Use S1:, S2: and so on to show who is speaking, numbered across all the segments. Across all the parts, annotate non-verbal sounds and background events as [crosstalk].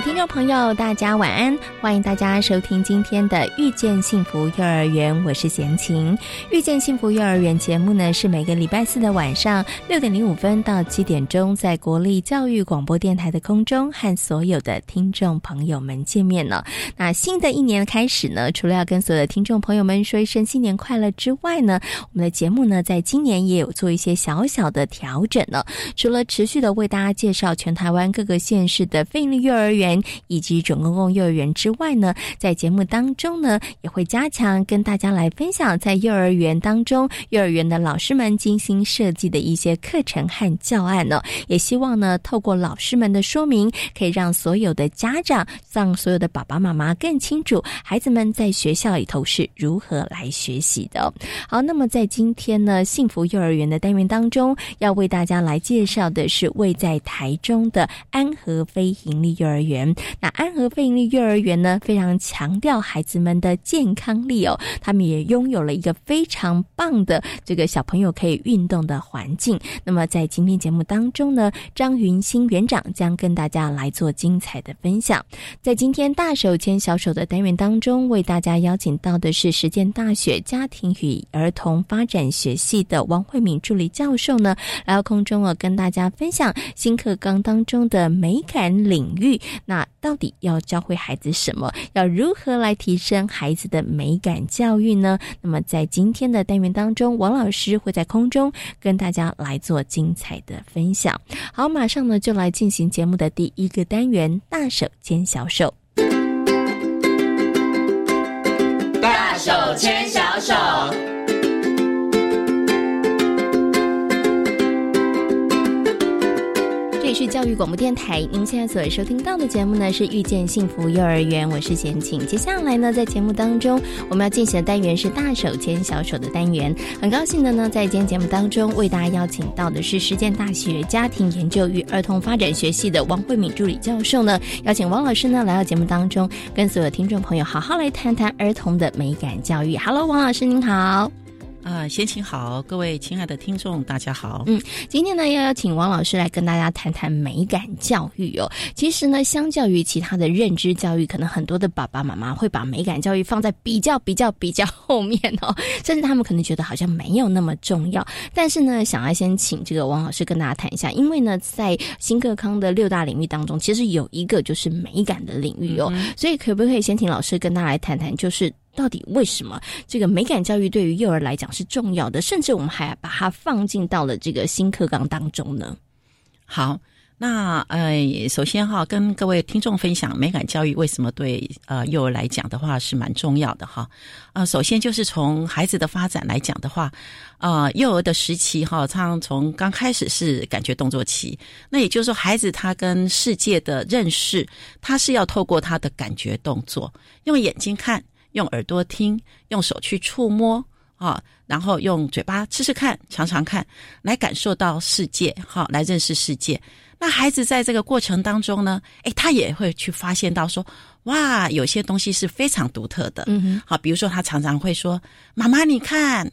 S1: 听众朋友，大家晚安！欢迎大家收听今天的《遇见幸福幼儿园》，我是贤琴。《遇见幸福幼儿园》节目呢，是每个礼拜四的晚上六点零五分到七点钟，在国立教育广播电台的空中和所有的听众朋友们见面了。那新的一年开始呢，除了要跟所有的听众朋友们说一声新年快乐之外呢，我们的节目呢，在今年也有做一些小小的调整了。除了持续的为大家介绍全台湾各个县市的非营利幼儿园。以及准公共幼儿园之之外呢，在节目当中呢，也会加强跟大家来分享在幼儿园当中，幼儿园的老师们精心设计的一些课程和教案呢。也希望呢，透过老师们的说明，可以让所有的家长，让所有的爸爸妈妈更清楚孩子们在学校里头是如何来学习的。好，那么在今天呢，幸福幼儿园的单元当中，要为大家来介绍的是位在台中的安和非营利幼儿园。那安和费力幼儿园呢，非常强调孩子们的健康力哦，他们也拥有了一个非常棒的这个小朋友可以运动的环境。那么在今天节目当中呢，张云新园长将跟大家来做精彩的分享。在今天大手牵小手的单元当中，为大家邀请到的是实践大学家庭与儿童发展学系的王慧敏助理教授呢，来到空中哦，跟大家分享新课纲当中的美感领域。那那到底要教会孩子什什么？要如何来提升孩子的美感教育呢？那么在今天的单元当中，王老师会在空中跟大家来做精彩的分享。好，马上呢就来进行节目的第一个单元——大手牵小手。
S2: 大手牵小手。
S1: 是教育广播电台，您现在所收听到的节目呢是遇见幸福幼儿园，我是贤庆。接下来呢，在节目当中我们要进行的单元是大手牵小手的单元。很高兴的呢，在今天节目当中为大家邀请到的是实践大学家庭研究与儿童发展学系的王慧敏助理教授呢，邀请王老师呢来到节目当中，跟所有听众朋友好好来谈谈儿童的美感教育。Hello，王老师您好。
S3: 啊，先请好，各位亲爱的听众，大家好。
S1: 嗯，今天呢，要邀请王老师来跟大家谈谈美感教育哦。其实呢，相较于其他的认知教育，可能很多的爸爸妈妈会把美感教育放在比较、比较、比较后面哦，[laughs] 甚至他们可能觉得好像没有那么重要。但是呢，想要先请这个王老师跟大家谈一下，因为呢，在新课康的六大领域当中，其实有一个就是美感的领域哦，所以可不可以先请老师跟大家来谈谈，就是。到底为什么这个美感教育对于幼儿来讲是重要的？甚至我们还把它放进到了这个新课纲当中呢？
S3: 好，那呃，首先哈，跟各位听众分享美感教育为什么对呃幼儿来讲的话是蛮重要的哈。啊，首先就是从孩子的发展来讲的话，啊，幼儿的时期哈，常从刚开始是感觉动作期，那也就是说，孩子他跟世界的认识，他是要透过他的感觉动作，用眼睛看。用耳朵听，用手去触摸啊，然后用嘴巴吃吃看，尝尝看，来感受到世界，哈，来认识世界。那孩子在这个过程当中呢，诶，他也会去发现到说，哇，有些东西是非常独特的。嗯哼，好，比如说他常常会说：“妈妈，你看，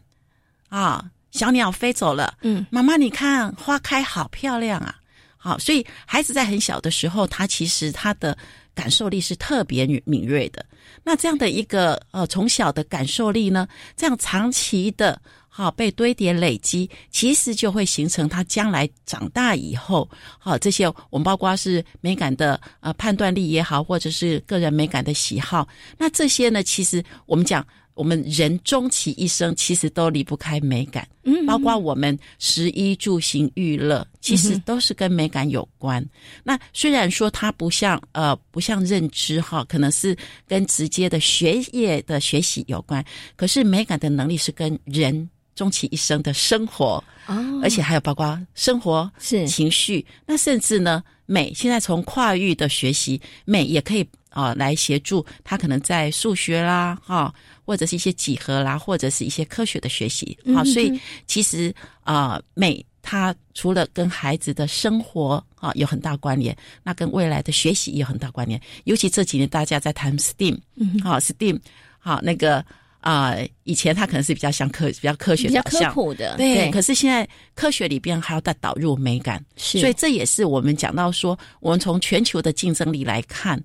S3: 啊，小鸟飞走了。”嗯，妈妈，你看，花开好漂亮啊。好，所以孩子在很小的时候，他其实他的感受力是特别敏锐的。那这样的一个呃从小的感受力呢，这样长期的哈被堆叠累积，其实就会形成他将来长大以后，好这些我们包括是美感的呃判断力也好，或者是个人美感的喜好，那这些呢，其实我们讲我们人终其一生其实都离不开美感，
S1: 嗯，
S3: 包括我们食衣住行娱乐，其实都是跟美感有关。那虽然说它不像呃不像认知哈，可能是跟直接的学业的学习有关，可是美感的能力是跟人终其一生的生活
S1: 哦，
S3: 而且还有包括生活
S1: 是。
S3: 情绪，那甚至呢美，现在从跨域的学习美也可以啊、来协助他可能在数学啦哈、或者是一些几何啦，或者是一些科学的学习啊、
S1: 嗯
S3: 所以其实啊、美它除了跟孩子的生活啊有很大关联，那跟未来的学习也有很大关联。尤其这几年大家在谈 STEAM，
S1: 嗯
S3: 好、STEAM，好、那个啊、以前它可能是比较像科比较科学
S1: 比较科。普的，
S3: 对，可是现在科学里边还要再导入美感，
S1: 是，
S3: 所以这也是我们讲到说，我们从全球的竞争力来看，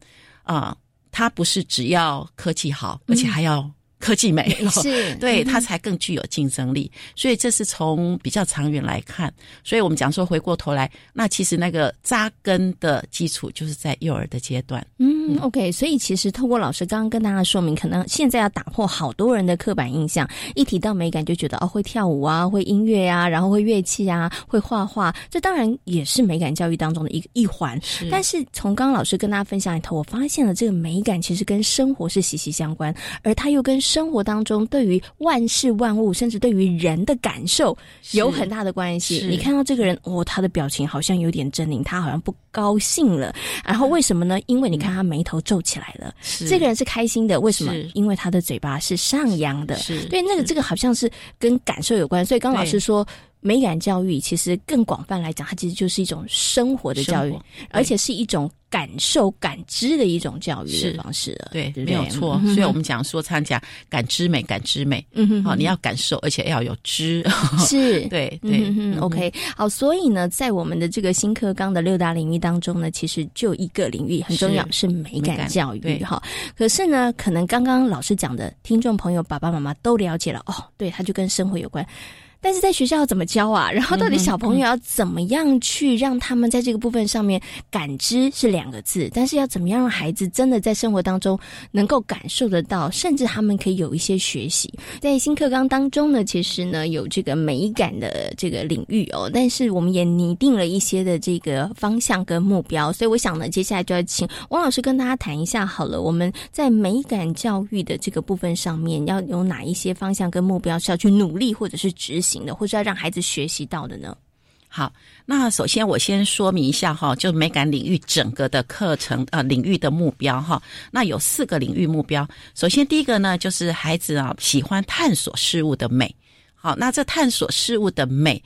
S3: 啊、它不是只要科技好，而且还要科技美，[laughs]
S1: 是
S3: 对
S1: 嗯
S3: 它才更具有竞争力。所以这是从比较长远来看，所以我们讲说回过头来，那其实那个扎根的基础就是在幼儿的阶段。
S1: 嗯，OK，所以其实透过老师刚刚跟大家说明，可能现在要打破好多人的刻板印象，一提到美感就觉得哦会跳舞啊，会音乐啊，然后会乐器啊，会画画，这当然也是美感教育当中的一一环。
S3: 是
S1: 但是从刚刚老师跟大家分享里头，我发现了这个美感其实跟生活是息息相关，而它又跟生活当中对于万事万物，甚至对于人的感受有很大的关系。你看到这个人，哦，他的表情好像有点狰狞，他好像不高兴了。然后为什么呢？因为你看他眉头皱起来了，
S3: 是
S1: 这个人是开心的，为什么？因为他的嘴巴是上扬的。
S3: 是
S1: 对，那个这个好像是跟感受有关。所以刚刚老师说。美感教育其实更广泛来讲，它其实就是一种生活的教育，而且是一种感受、感知的一种教育
S3: 是
S1: 的方式了。
S3: 对，
S1: 对对
S3: 没有错。
S1: 嗯
S3: 所以我们讲说，常讲感知美，感知美。
S1: 嗯哼
S3: 好，你要感受，而且要有知。
S1: 是
S3: 对对 [laughs]
S1: 嗯哼
S3: 嗯
S1: OK，好，所以呢，在我们的这个新课纲的六大领域当中呢，其实就一个领域很重要，是
S3: 是
S1: 美感教育
S3: 对
S1: 哈。可是呢，可能刚刚老师讲的，听众朋友、爸爸妈妈都了解了哦，对，它就跟生活有关。但是在学校要怎么教啊？然后到底小朋友要怎么样去让他们在这个部分上面感知是两个字，但是要怎么样让孩子真的在生活当中能够感受得到，甚至他们可以有一些学习。在新课纲当中呢，其实呢有这个美感的这个领域哦，但是我们也拟定了一些的这个方向跟目标，所以我想呢，接下来就要请王老师跟大家谈一下好了，我们在美感教育的这个部分上面要有哪一些方向跟目标是要去努力或者是执行的，或是要让孩子学习到的呢？
S3: 好，那首先我先说明一下哈，就美感领域整个的课程呃领域的目标哈。那有四个领域目标。首先第一个呢，就是孩子啊喜欢探索事物的美。好，那这探索事物的美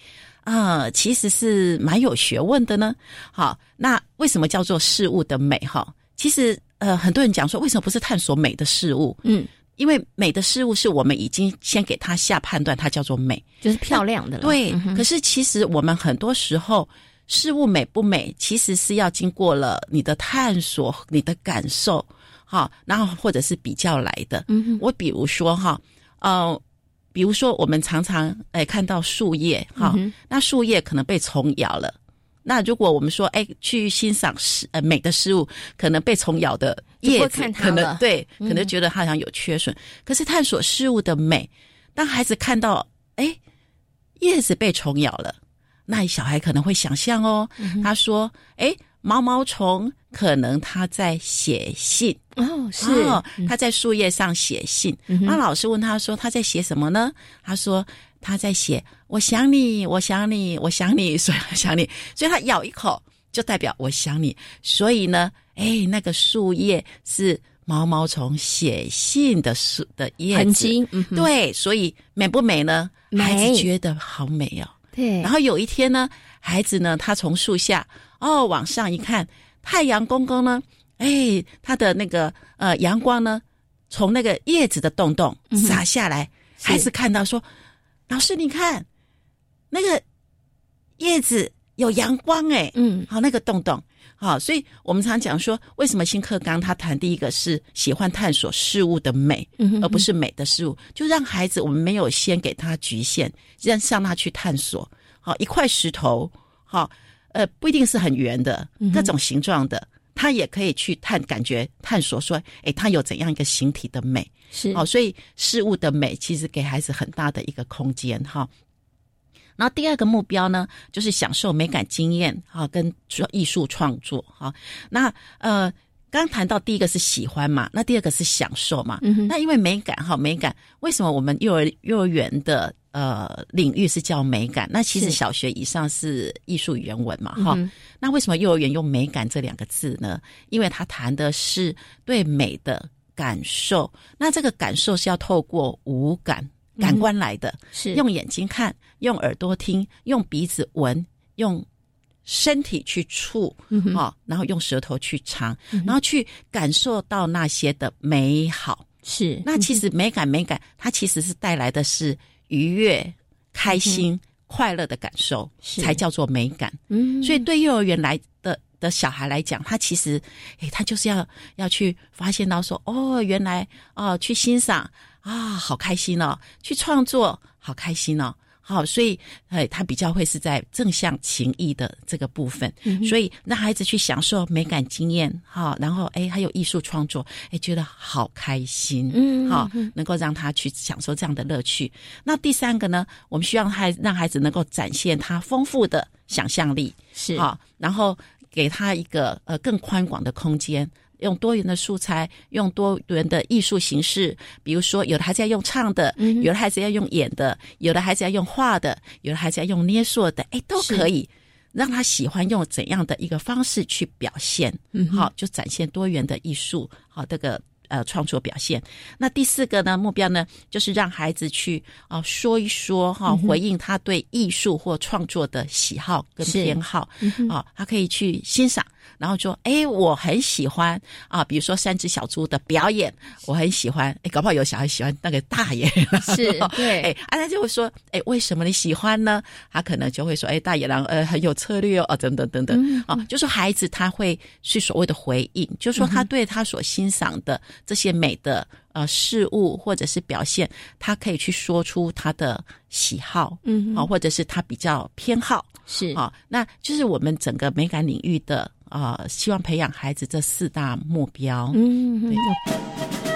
S3: 啊、呃其实是蛮有学问的呢。好，那为什么叫做事物的美哈？其实呃，很多人讲说，为什么不是探索美的事物？
S1: 嗯，
S3: 因为美的事物是我们已经先给它下判断，它叫做美。
S1: 就是漂亮的了。
S3: 对，
S1: 嗯
S3: 可是其实我们很多时候事物美不美，其实是要经过了你的探索、你的感受，哈，然后或者是比较来的。
S1: 嗯哼
S3: 我比如说哈，呃，比如说我们常常哎看到树叶哈，
S1: 嗯
S3: 那树叶可能被虫咬了。那如果我们说，哎，去欣赏事呃美的事物，可能被虫咬的叶子可能对，
S1: 嗯。
S3: 可能觉得它好像有缺损。可是探索事物的美，当孩子看到，哎，叶子被虫咬了，那小孩可能会想象哦，
S1: 嗯
S3: 他说，哎，毛毛虫可能他在写信，
S1: 哦，是。
S3: 哦，他在树叶上写信。
S1: 嗯
S3: 那老师问他说他在写什么呢？他说他在写我想你，我想你，我想你，[laughs] 所以我想你，所以他咬一口就代表我想你。所以呢，哎，那个树叶是毛毛虫写信的树的叶子，
S1: 痕迹，嗯
S3: 对，所以美不美呢？
S1: 美。
S3: 孩子觉得好美哦。
S1: 对，
S3: 然后有一天呢，孩子呢，他从树下哦往上一看，太阳公公呢，哎，他的那个呃阳光呢，从那个叶子的洞洞洒下来，
S1: 是。
S3: 孩子看到说：“老师，你看那个叶子有阳光哎。”
S1: 嗯
S3: 好，那个洞洞，好，所以我们常讲说，为什么新课纲他谈第一个是喜欢探索事物的美，
S1: 嗯哼
S3: 而不是美的事物，就让孩子我们没有先给他局限，让让他去探索。好，一块石头，好，呃，不一定是很圆的，各种形状的，他也可以去探感觉、探索，说，哎，他有怎样一个形体的美？
S1: 是
S3: 哦，所以事物的美其实给孩子很大的一个空间哈。然后第二个目标呢，就是享受美感经验哈，跟艺术创作哈。那呃，刚谈到第一个是喜欢嘛，那第二个是享受嘛。那因为美感哈，美感为什么我们幼儿幼儿园的呃领域是叫美感？那其实小学以上是艺术语言文嘛哈。那为什么幼儿园用美感这两个字呢？因为他谈的是对美的感受。那这个感受是要透过五感。感官来的，
S1: 是
S3: 用眼睛看，用耳朵听，用鼻子闻，用身体去触，啊，然后用舌头去尝，然后去感受到那些的美好。
S1: 是，
S3: 那其实美感，美感，它其实是带来的是愉悦、开心、快乐的感受，才叫做美感。嗯，所以对幼儿园来的的小孩来讲，他其实，哎，他就是要要去发现到说，哦，原来哦，去欣赏。啊，好开心哦！去创作，好开心哦！好，所以，哎，他比较会是在正向情谊的这个部分，所以让孩子去享受美感经验，哈，然后，哎，还有艺术创作，哎，觉得好开心，嗯，好，能够让他去享受这样的乐趣。那第三个呢，我们希望孩让孩子能够展现他丰富的想象力，
S1: 是
S3: 好，然后给他一个呃更宽广的空间。用多元的素材，用多元的艺术形式，比如说，有的孩子要用唱的，有的孩子要用演的，有的孩子要用画的，有的孩子要用捏塑的，哎，都可以让他喜欢用怎样的一个方式去表现，嗯好，就展现多元的艺术，好，这个。呃，创作表现。那第四个呢？目标呢，就是让孩子去啊说一说哈，回应他对艺术或创作的喜好跟偏好啊，他可以去欣赏，然后说：“哎，我很喜欢啊，比如说三只小猪的表演，我很喜欢。哎，搞不好有小孩喜欢那个大野狼，
S1: 是 [laughs] 对。
S3: 哎，啊，他就会说：哎，为什么你喜欢呢？他可能就会说：哎，大野狼呃很有策略哦，等等等等啊，就说孩子他会是所谓的回应，就说他对他所欣赏的。这些美的呃事物或者是表现，他可以去说出他的喜好，嗯，啊，或者是他比较偏好，
S1: 是
S3: 啊，那就是我们整个美感领域的啊，希望培养孩子这四大目标，嗯，对。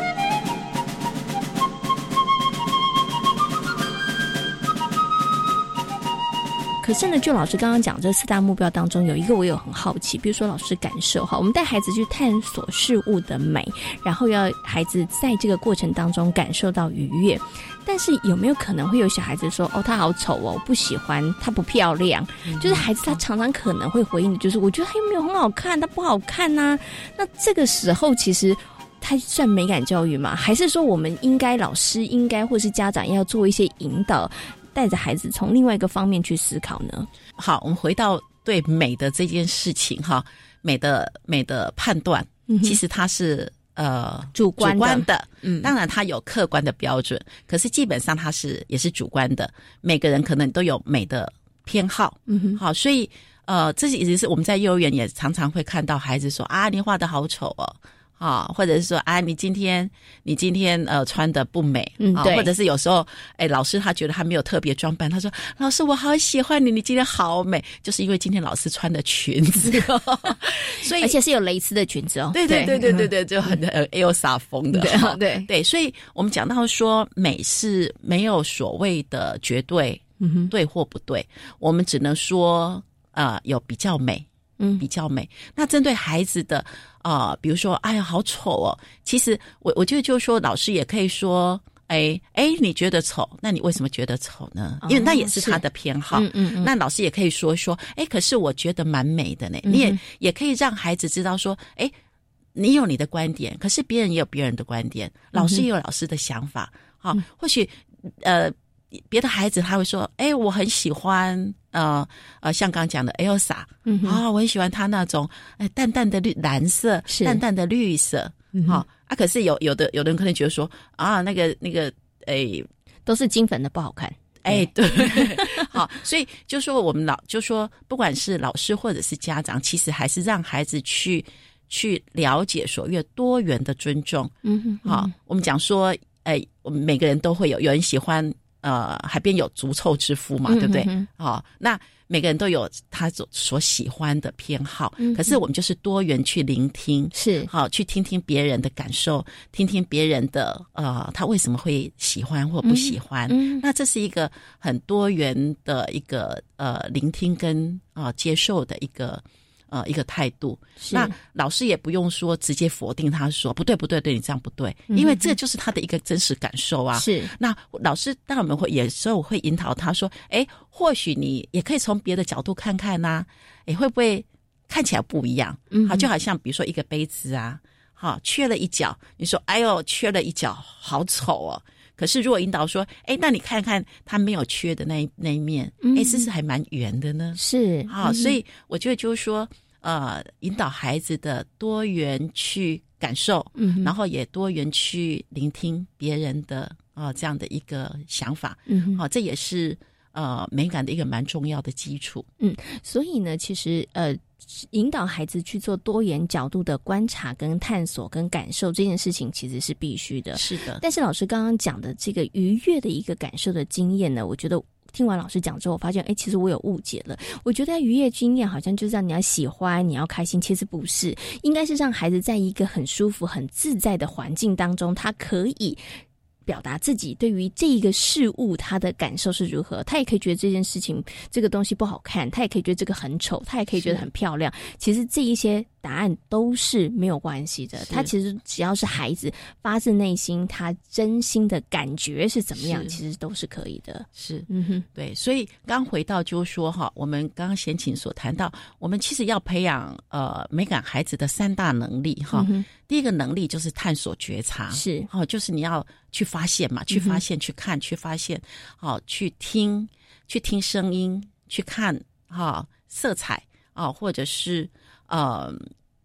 S1: 可是呢，就老师刚刚讲这四大目标当中，有一个我有很好奇，比如说老师感受哈，我们带孩子去探索事物的美，然后要孩子在这个过程当中感受到愉悦。但是有没有可能会有小孩子说，哦，他好丑哦，我不喜欢，他不漂亮。就是孩子他常常可能会回应的就是，我觉得他又没有很好看，他不好看呐。那这个时候其实他算美感教育吗？还是说我们应该老师应该或是家长要做一些引导？带着孩子从另外一个方面去思考呢？
S3: 好，我们回到对美的这件事情哈，美的美的判断，其实它是呃
S1: 主观
S3: 的，嗯，当然它有客观的标准，可是基本上它是也是主观的，每个人可能都有美的偏好，嗯哼，好，所以呃，这也是我们在幼儿园也常常会看到孩子说啊，你画的好丑哦。啊，或者是说啊，你今天你今天呃穿的不美，嗯，对，或者是有时候哎，老师他觉得他没有特别装扮，他说老师我好喜欢你，你今天好美，就是因为今天老师穿的裙子，[laughs] 所以
S1: 而且是有蕾丝的裙子哦，
S3: 对对对对对对，就很呃 Elsa 风的，
S1: 对 [laughs]
S3: 对，所以我们讲到说美是没有所谓的绝对，嗯哼，对或不对，我们只能说啊有比较美。嗯，比较美。那针对孩子的啊，比如说，哎呀，好丑哦。其实我我觉得就是说，老师也可以说，哎哎，你觉得丑，那你为什么觉得丑呢？因为那也是他的偏好。嗯嗯。那老师也可以说说，哎，可是我觉得蛮美的呢。你也也可以让孩子知道说，哎，你有你的观点，可是别人也有别人的观点，老师也有老师的想法。好，或许呃。别的孩子他会说：“哎，我很喜欢呃呃，像刚刚讲的 Elsa 啊，我很喜欢他那种哎淡淡的绿蓝色，淡淡的绿色，好啊。可是有有的有的人可能觉得说啊，那个那个哎，
S1: 都是金粉的不好看，
S3: 哎对，[laughs] 好，所以就说我们老就说，不管是老师或者是家长，其实还是让孩子去去了解所谓多元的尊重。嗯哼，好，我们讲说，哎，我们每个人都会有有人喜欢。呃，海边有足臭之夫嘛，对不对？哦，那每个人都有他所所喜欢的偏好，可是我们就是多元去聆听，
S1: 是
S3: 好去听听别人的感受，听听别人的呃，他为什么会喜欢或不喜欢？那这是一个很多元的一个呃聆听跟啊接受的一个。呃，一个态度，那老师也不用说直接否定他说不对不对，对你这样不对，因为这就是他的一个真实感受啊。
S1: 是，
S3: 那老师当然我们会有时候会引导他说，哎，或许你也可以从别的角度看看呐，哎，会不会看起来不一样？好，就好像比如说一个杯子啊，好，缺了一角，你说哎呦，缺了一角，好丑哦。可是如果引导说，哎，那你看看他没有缺的那一那一面，哎，是不是还蛮圆的呢？
S1: 是，
S3: 好，所以我觉得就是说，呃，引导孩子的多元去感受，嗯，然后也多元去聆听别人的啊这样的一个想法，嗯，好，这也是呃美感的一个蛮重要的基础，
S1: 嗯，所以呢，其实呃。引导孩子去做多元角度的观察、跟探索、跟感受这件事情，其实是必须的。
S3: 是的。
S1: 但是老师刚刚讲的这个愉悦的一个感受的经验呢，我觉得听完老师讲之后，我发现，哎，其实我有误解了。我觉得愉悦经验好像就是让你要喜欢、你要开心，其实不是，应该是让孩子在一个很舒服、很自在的环境当中，他可以。表达自己对于这一个事物他的感受是如何，他也可以觉得这件事情这个东西不好看，他也可以觉得这个很丑，他也可以觉得很漂亮。其实这一些。答案都是没有关系的。他其实只要是孩子发自内心，他真心的感觉是怎么样，其实都是可以的。
S3: 是，嗯哼，对。所以刚回到就是说哈，我们刚刚贤琴所谈到，我们其实要培养呃美感孩子的三大能力哈。第一个能力就是探索觉察，
S1: 是
S3: 哦，就是你要去发现嘛，去发现，去看，去发现，好，去听，去听声音，去看哈色彩啊，或者是。呃，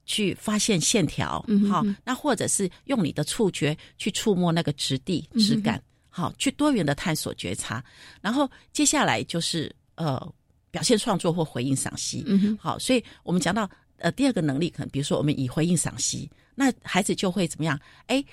S3: 去发现线条，好，那或者是用你的触觉去触摸那个质地、质感，好，去多元的探索觉察。然后接下来就是呃，表现创作或回应赏析，好，所以我们讲到呃第二个能力，可能比如说我们以回应赏析，那孩子就会怎么样？哎，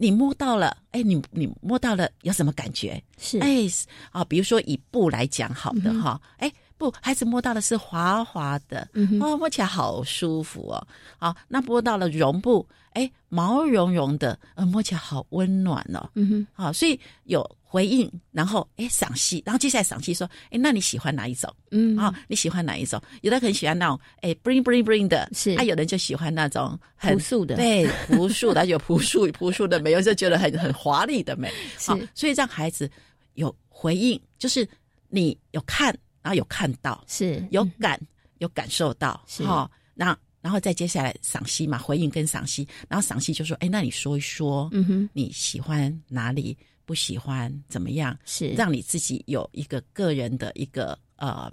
S3: 你摸到了，哎，你你摸到了有什么感觉？
S1: 是，
S3: 哎，啊，比如说以布来讲，好的哈，哎。不，孩子摸到的是滑滑的，哦，摸起来好舒服哦。好，那摸到了绒布，哎，毛茸茸的，呃，摸起来好温暖哦。嗯哼，好，所以有回应，然后哎，赏析，然后接下来赏析说，哎，那你喜欢哪一种？嗯，啊，你喜欢哪一种？有的很喜欢那种哎，bling bling bling 的，
S1: 是，
S3: 啊，有人就喜欢那种
S1: 朴素的，
S3: 对，朴素的，有朴素朴素的美，有时候觉得很很华丽的美。
S1: 是，
S3: 所以让孩子有回应，就是你有看。然后有看到，
S1: 是
S3: 有感，有感受到，哈。那然后再接下来赏析嘛，回应跟赏析。然后赏析就说：“哎，那你说一说，嗯哼，你喜欢哪里？不喜欢怎么样？
S1: 是
S3: 让你自己有一个个人的一个呃，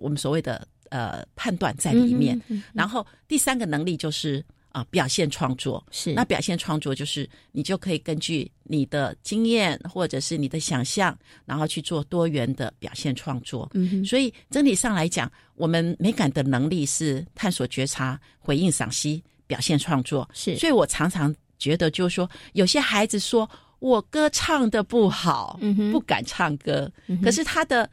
S3: 我们所谓的呃判断在里面。然后第三个能力就是。”啊，表现创作
S1: 是
S3: 那表现创作就是你就可以根据你的经验或者是你的想象，然后去做多元的表现创作。嗯，所以整体上来讲，我们美感的能力是探索、觉察、回应、赏析、表现创作。
S1: 是，
S3: 所以我常常觉得，就是说，有些孩子说我歌唱的不好，嗯不敢唱歌，可是他的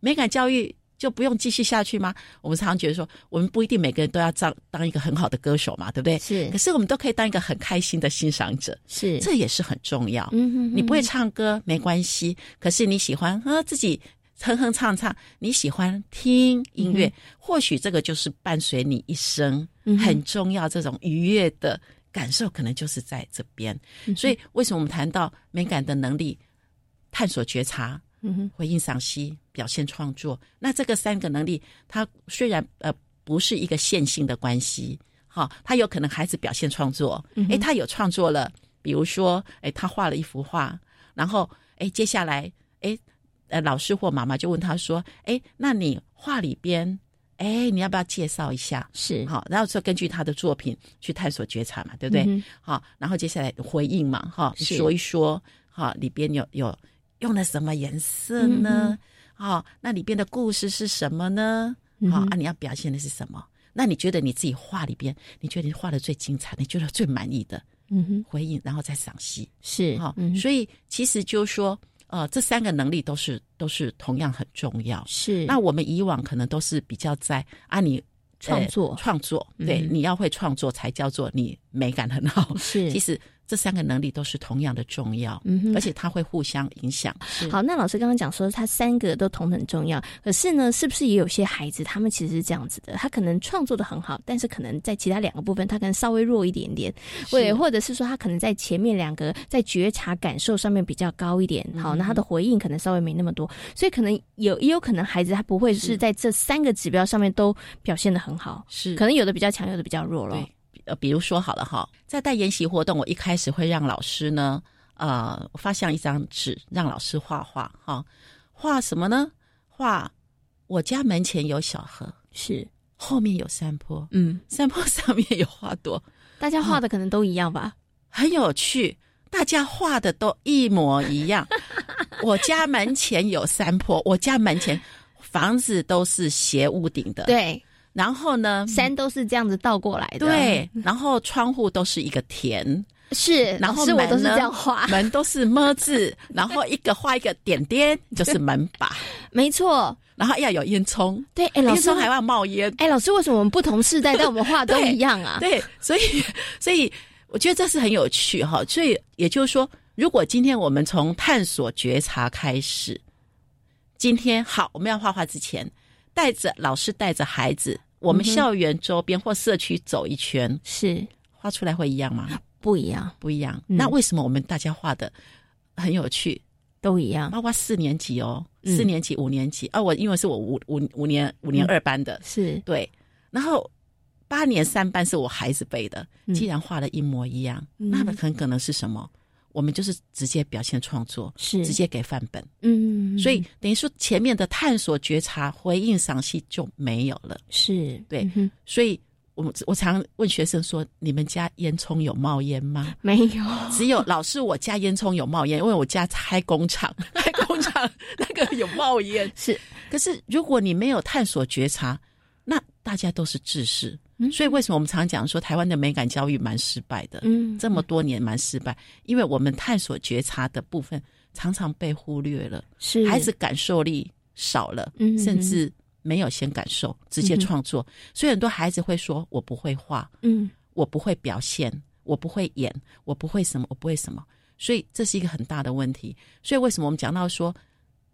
S3: 美感教育。就不用继续下去吗？我们常常觉得说，我们不一定每个人都要当当一个很好的歌手嘛，对不对？
S1: 是。
S3: 可是我们都可以当一个很开心的欣赏者，
S1: 是。
S3: 这也是很重要。嗯哼。你不会唱歌没关系，可是你喜欢啊自己哼哼唱唱，你喜欢听音乐，或许这个就是伴随你一生很重要这种愉悦的感受，可能就是在这边。所以为什么我们谈到美感的能力，探索觉察？回应赏析、表现创作，那这个三个能力，它虽然呃不是一个线性的关系，哈，他有可能孩子表现创作，哎，他有创作了，比如说，哎，他画了一幅画，然后，哎，接下来，哎，呃，老师或妈妈就问他说，哎，那你画里边，哎，你要不要介绍一下？
S1: 是，
S3: 好，然后说根据他的作品去探索觉察嘛，对不对？好，然后接下来回应嘛，哈，说一说，哈，里边有有。用了什么颜色呢？好，那里边的故事是什么呢？好啊，你要表现的是什么？那你觉得你自己画里边，你觉得你画的最精彩，你觉得最满意的？嗯哼，回应，然后再赏析，
S1: 是
S3: 哈。所以其实就是说，呃，这三个能力都是都是同样很重要。
S1: 是，
S3: 那我们以往可能都是比较在啊，你
S1: 创作
S3: 创作，对，你要会创作才叫做你美感很好。
S1: 是，
S3: 其实。这三个能力都是同样的重要，
S1: 嗯
S3: 而且它会互相影响。
S1: 好，那老师刚刚讲说，他三个都同等重要，可是呢，是不是也有些孩子，他们其实是这样子的？他可能创作的很好，但是可能在其他两个部分，他可能稍微弱一点点，对，或者是说他可能在前面两个在觉察感受上面比较高一点。好，那他的回应可能稍微没那么多，所以可能有也有可能孩子他不会是在这三个指标上面都表现的很好，
S3: 是
S1: 可能有的比较强，有的比较弱了。
S3: 呃，比如说好了哈，在带研习活动，我一开始会让老师呢，呃，发向一张纸，让老师画画哈，画什么呢？画我家门前有小河，
S1: 是
S3: 后面有山坡，
S1: 嗯，
S3: 山坡上面有花朵，
S1: 大家画的可能都一样吧，
S3: 很有趣，大家画的都一模一样。我家门前有山坡，我家门前房子都是斜屋顶的，
S1: 对。
S3: 然后呢，
S1: 山都是这样子倒过来的，
S3: 对。然后窗户都是一个田，
S1: 是。
S3: 然后
S1: 门都是这样画，
S3: 门都是么字，然后一个画一个点点，就是门把，[laughs]
S1: 没错。
S3: 然后要有烟囱，
S1: 对，哎，老
S3: 师还要冒烟。
S1: 哎，老师，为什么我们不同世代，但我们画都 [laughs] 一样啊？
S3: 对，所以，[laughs] 所以我觉得这是很有趣哈。所以也就是说，如果今天我们从探索觉察开始，今天好，我们要画画之前，带着老师，带着孩子。我们校园周边或社区走一圈，
S1: 是。
S3: 画出来会一样吗？
S1: 不一样，
S3: 不一样。那为什么我们大家画的很有趣，
S1: 都一样？
S3: 包括四年级哦，四年级、五年级。啊，我因为是我五五五年五年二班的，
S1: 是。
S3: 对。然后八年三班是我孩子背的，既然画的一模一样，那很可能是什么？我们就是直接表现创作，
S1: 是。
S3: 直接给范本，
S1: 嗯，
S3: 所以等于说前面的探索、觉察、回应、赏析就没有了，
S1: 是。
S3: 对，所以我我常问学生说：你们家烟囱有冒烟吗？
S1: 没有，
S3: 只有老师我家烟囱有冒烟，因为我家开工厂，[laughs] 开工厂那个有冒烟，
S1: 是。
S3: 可是如果你没有探索觉察，那大家都是智识。所以为什么我们常讲说台湾的美感教育蛮失败的？
S1: 嗯，
S3: 这么多年蛮失败，因为我们探索觉察的部分常常被忽略了，
S1: 是
S3: 孩子感受力少了，嗯，甚至没有先感受，直接创作。所以很多孩子会说：“我不会画，
S1: 嗯，
S3: 我不会表现，我不会演，我不会什么，我不会什么。”所以这是一个很大的问题。所以为什么我们讲到说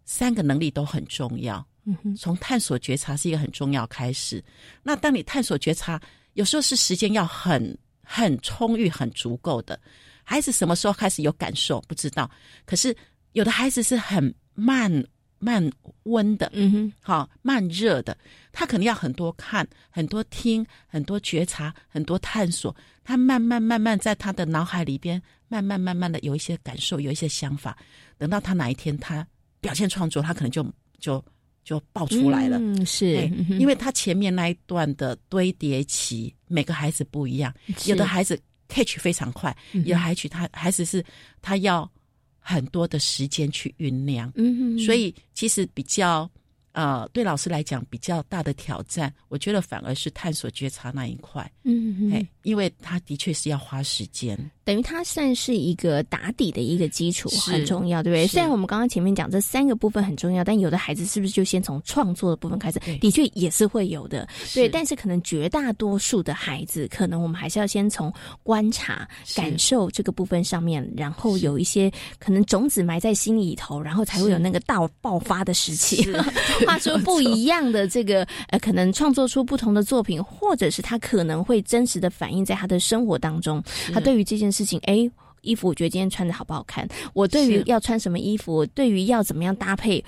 S3: 三个能力都很重要？
S1: 嗯哼，
S3: 从探索觉察是一个很重要开始。那当你探索觉察，有时候是时间要很很充裕、很足够的。孩子什么时候开始有感受不知道，可是有的孩子是很慢慢温的，
S1: 嗯哼，
S3: 好慢热的，他可能要很多看、很多听、很多觉察、很多探索，他慢慢慢慢在他的脑海里边，慢慢慢慢的有一些感受，有一些想法。等到他哪一天他表现创作，他可能就就。就爆出来了，
S1: 嗯，是
S3: 因为他前面那一段的堆叠期，每个孩子不一样，有的孩子 catch 非常快，有的孩子他孩子是他要很多的时间去酝酿，
S1: 嗯，
S3: 所以其实比较。呃，对老师来讲比较大的挑战，我觉得反而是探索觉察那一块，
S1: 嗯，
S3: 哎，因为他的确是要花时间，
S1: 等于它算是一个打底的一个基础，很重要，对不对？虽然我们刚刚前面讲这三个部分很重要，但有的孩子是不是就先从创作的部分开始？的确也是会有的，对。但是可能绝大多数的孩子，可能我们还是要先从观察、感受这个部分上面，然后有一些可能种子埋在心里头，然后才会有那个大爆发的时期。[laughs] 画出不一样的这个 [laughs] 呃，可能创作出不同的作品，或者是他可能会真实的反映在他的生活当中。他对于这件事情，哎，衣服我觉得今天穿的好不好看？我对于要穿什么衣服，对于要怎么样搭配。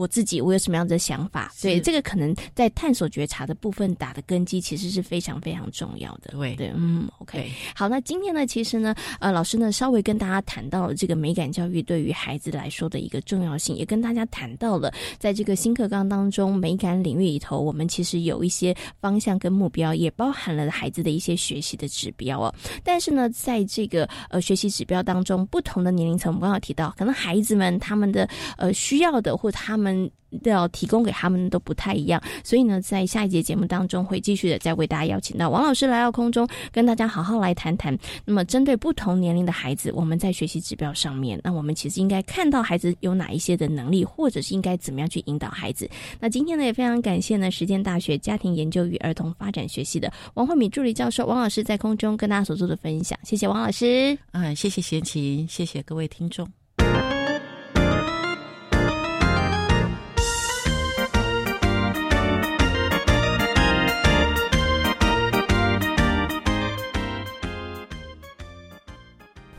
S1: 我自己我有什么样的想法？对这个可能在探索觉察的部分打的根基，其实是非常非常重要的。
S3: 对
S1: 对，嗯，OK，好，那今天呢，其实呢，呃，老师呢稍微跟大家谈到了这个美感教育对于孩子来说的一个重要性，也跟大家谈到了在这个新课纲当中美感领域里头，我们其实有一些方向跟目标，也包含了孩子的一些学习的指标哦。但是呢，在这个呃学习指标当中，不同的年龄层，我们刚刚提到，可能孩子们他们的呃需要的或他们们要提供给他们都不太一样。所以呢，在下一节节目当中，会继续的再为大家邀请到王老师来到空中，跟大家好好来谈谈。那么，针对不同年龄的孩子，我们在学习指标上面，那我们其实应该看到孩子有哪一些的能力，或者是应该怎么样去引导孩子。那今天呢，也非常感谢呢，实践大学家庭研究与儿童发展学系的王慧敏助理教授王老师在空中跟大家所做的分享。谢谢王老师。
S3: 嗯，谢谢贤琴，谢谢各位听众。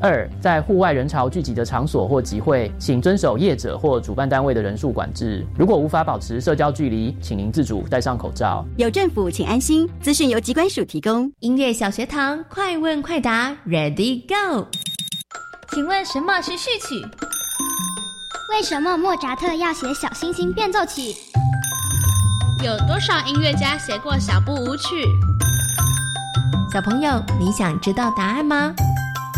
S4: 二，在户外人潮聚集的场所或集会，请遵守业者或主办单位的人数管制。如果无法保持社交距离，请您自主戴上口罩。
S5: 有政府，请安心。资讯由机关署提供。
S1: 音乐小学堂，快问快答，Ready Go！
S6: 请问什么是序曲？
S7: 为什么莫扎特要写小星星变奏曲？
S8: 有多少音乐家写过小步舞曲？
S1: 小朋友，你想知道答案吗？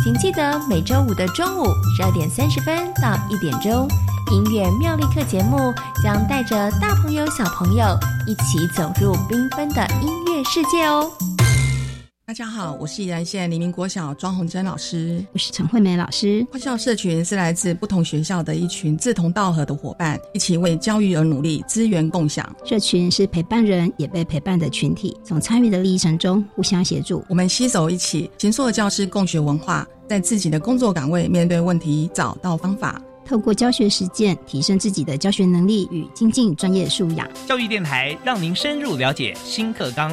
S1: 请记得每周五的中午十二点三十分到一点钟，音乐妙力课节目将带着大朋友小朋友一起走入缤纷的音乐世界哦。
S9: 大家好，我是宜兰县黎明国小庄红珍老师，
S10: 我是陈惠美老师。
S9: 跨校社群是来自不同学校的一群志同道合的伙伴，一起为教育而努力，资源共享。
S10: 社群是陪伴人也被陪伴的群体，从参与的历程中互相协助。
S9: 我们携手一起，形塑教师共学文化，在自己的工作岗位面对问题，找到方法，
S10: 透过教学实践提升自己的教学能力与精进专业素养。
S11: 教育电台让您深入了解新课纲。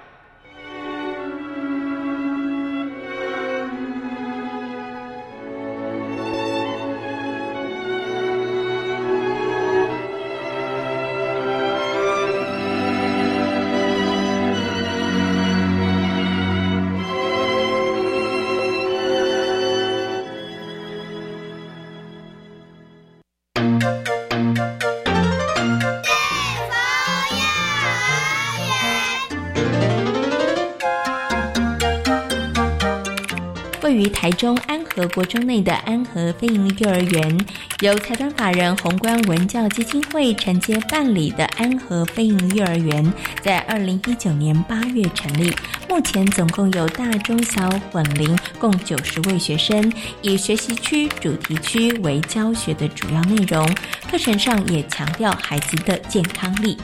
S1: 台中安和国中内的安和非营利幼儿园，由财团法人宏观文教基金会承接办理的安和非营利幼儿园，在二零一九年八月成立。目前总共有大中小混龄共九十位学生，以学习区、主题区为教学的主要内容，课程上也强调孩子的健康力。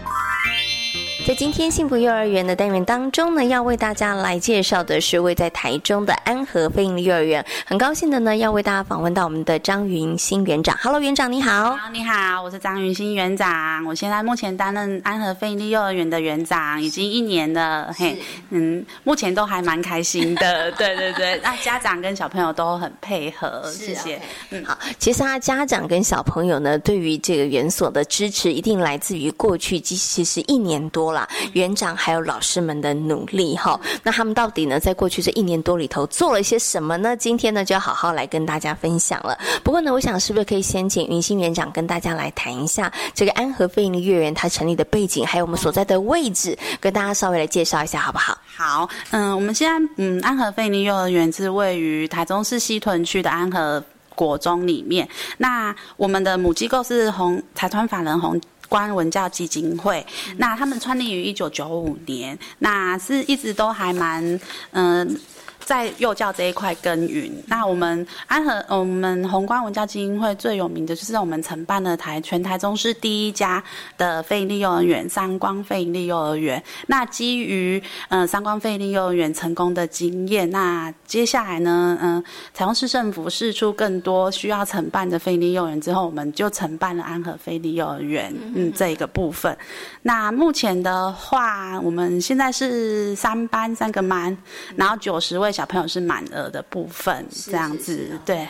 S1: 在今天幸福幼儿园的单元当中呢，要为大家来介绍的是位在台中的安和飞鹰幼儿园。很高兴的呢，要为大家访问到我们的张云新园长。Hello，园长你好。
S12: 好，你好，我是张云新园长。我现在目前担任安和飞鹰幼儿园的园长，已经一年了。嘿，嗯，目前都还蛮开心的。[laughs] 对对对，那家长跟小朋友都很配合。谢谢。
S1: 嗯，好。其实啊，家长跟小朋友呢，对于这个园所的支持，一定来自于过去其实一年多了。园长还有老师们的努力哈，那他们到底呢，在过去这一年多里头做了一些什么呢？今天呢，就要好好来跟大家分享了。不过呢，我想是不是可以先请云心园长跟大家来谈一下这个安和飞鹰的幼儿园它成立的背景，还有我们所在的位置，跟大家稍微来介绍一下好不好？
S12: 好，嗯，我们现在嗯，安和飞鹰幼儿园是位于台中市西屯区的安和国中里面。那我们的母机构是红财团法人红。关文教基金会，那他们创立于一九九五年，那是一直都还蛮嗯。在幼教这一块耕耘，那我们安和我们宏观文教基金会最有名的就是我们承办了台全台中市第一家的非营利幼儿园三光非营利幼儿园。那基于嗯三光非营利幼儿园成功的经验，那接下来呢，嗯，台中市政府试出更多需要承办的非营利幼儿园之后，我们就承办了安和非营利幼儿园，嗯，这一个部分。那目前的话，我们现在是三班三个班，然后九十位。小朋友是满额的部分，这样子对。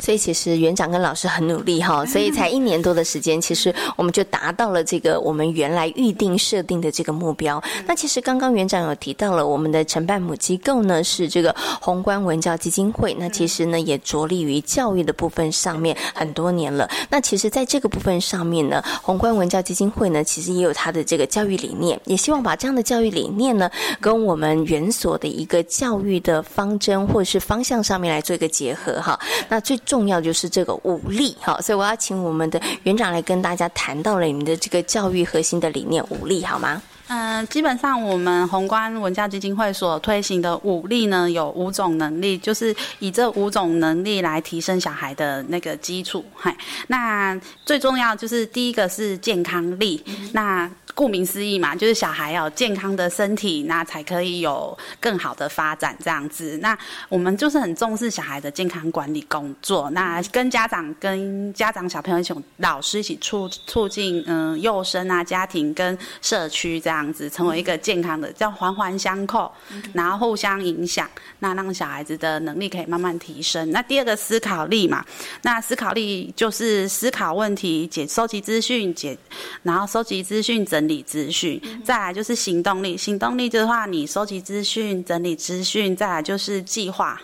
S1: 所以其实园长跟老师很努力哈，[laughs] 所以才一年多的时间，其实我们就达到了这个我们原来预定设定的这个目标。那其实刚刚园长有提到了，我们的承办母机构呢是这个宏观文教基金会，那其实呢也着力于教育的部分上面很多年了。那其实在这个部分上面呢，宏观文教基金会呢其实也有它的这个教育理念，也希望把这样的教育理念呢跟我们园所的一个教育的方针或者是方向上面来做一个结合哈。那最重要就是这个武力哈，所以我要请我们的园长来跟大家谈到了你们的这个教育核心的理念武力好吗？
S12: 嗯，基本上我们宏观文教基金会所推行的五力呢，有五种能力，就是以这五种能力来提升小孩的那个基础。嗨，那最重要就是第一个是健康力，那。顾名思义嘛，就是小孩要健康的身体，那才可以有更好的发展这样子。那我们就是很重视小孩的健康管理工作，那跟家长、跟家长、小朋友一起，老师一起促促进，嗯，幼生啊、家庭跟社区这样子，成为一个健康的，叫环环相扣，然后互相影响，那让小孩子的能力可以慢慢提升。那第二个思考力嘛，那思考力就是思考问题、解收集资讯、解，然后收集资讯整。整理资讯，再来就是行动力。行动力的话，你收集资讯、整理资讯，再来就是计划、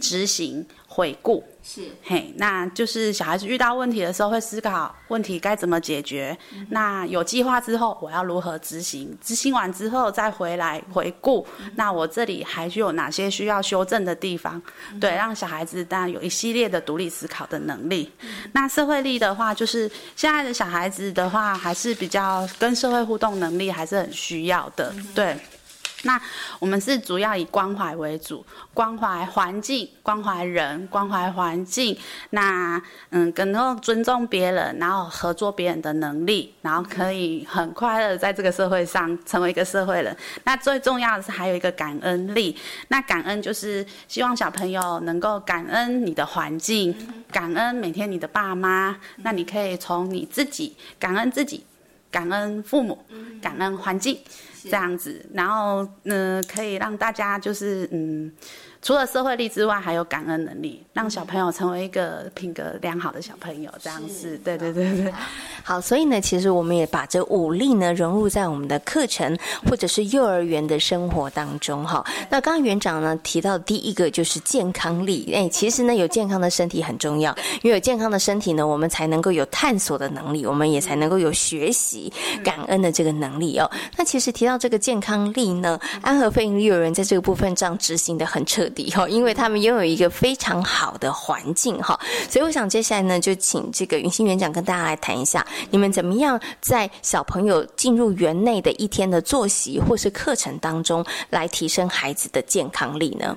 S12: 执行、回顾。
S1: 是，
S12: 嘿，那就是小孩子遇到问题的时候会思考问题该怎么解决。那有计划之后，我要如何执行？执行完之后再回来回顾。那我这里还有哪些需要修正的地方？对，让小孩子当然有一系列的独立思考的能力。那社会力的话，就是现在的小孩子的话，还是比较跟社会互动能力还是很需要的。对。那我们是主要以关怀为主，关怀环境，关怀人，关怀环境。那嗯，能够尊重别人，然后合作别人的能力，然后可以很快乐在这个社会上成为一个社会人。那最重要的是还有一个感恩力。那感恩就是希望小朋友能够感恩你的环境，感恩每天你的爸妈。那你可以从你自己感恩自己，感恩父母，感恩环境。这样子，然后嗯，可以让大家就是嗯。除了社会力之外，还有感恩能力，让小朋友成为一个品格良好的小朋友，这样子，对对对对。
S1: 好，所以呢，其实我们也把这五力呢融入在我们的课程或者是幼儿园的生活当中哈。那刚刚园长呢提到第一个就是健康力，哎，其实呢有健康的身体很重要，因为有健康的身体呢，我们才能够有探索的能力，我们也才能够有学习感恩的这个能力哦。那其实提到这个健康力呢，安和飞鹰幼儿园在这个部分这样执行的很彻。哈，因为他们拥有一个非常好的环境哈，所以我想接下来呢，就请这个云心园长跟大家来谈一下，你们怎么样在小朋友进入园内的一天的作息或是课程当中，来提升孩子的健康力呢？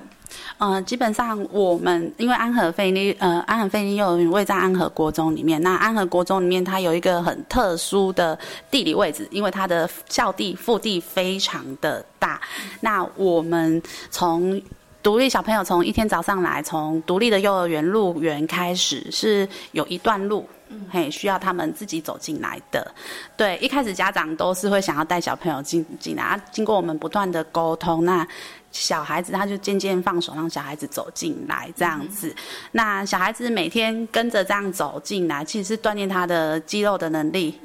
S12: 嗯，基本上我们因为安和费力，呃，安和费力幼儿园位在安和国中里面，那安和国中里面它有一个很特殊的地理位置，因为它的校地腹地非常的大，那我们从独立小朋友从一天早上来，从独立的幼儿园入园开始，是有一段路，嘿，需要他们自己走进来的。对，一开始家长都是会想要带小朋友进进来，啊，经过我们不断的沟通，那小孩子他就渐渐放手，让小孩子走进来这样子。那小孩子每天跟着这样走进来，其实是锻炼他的肌肉的能力，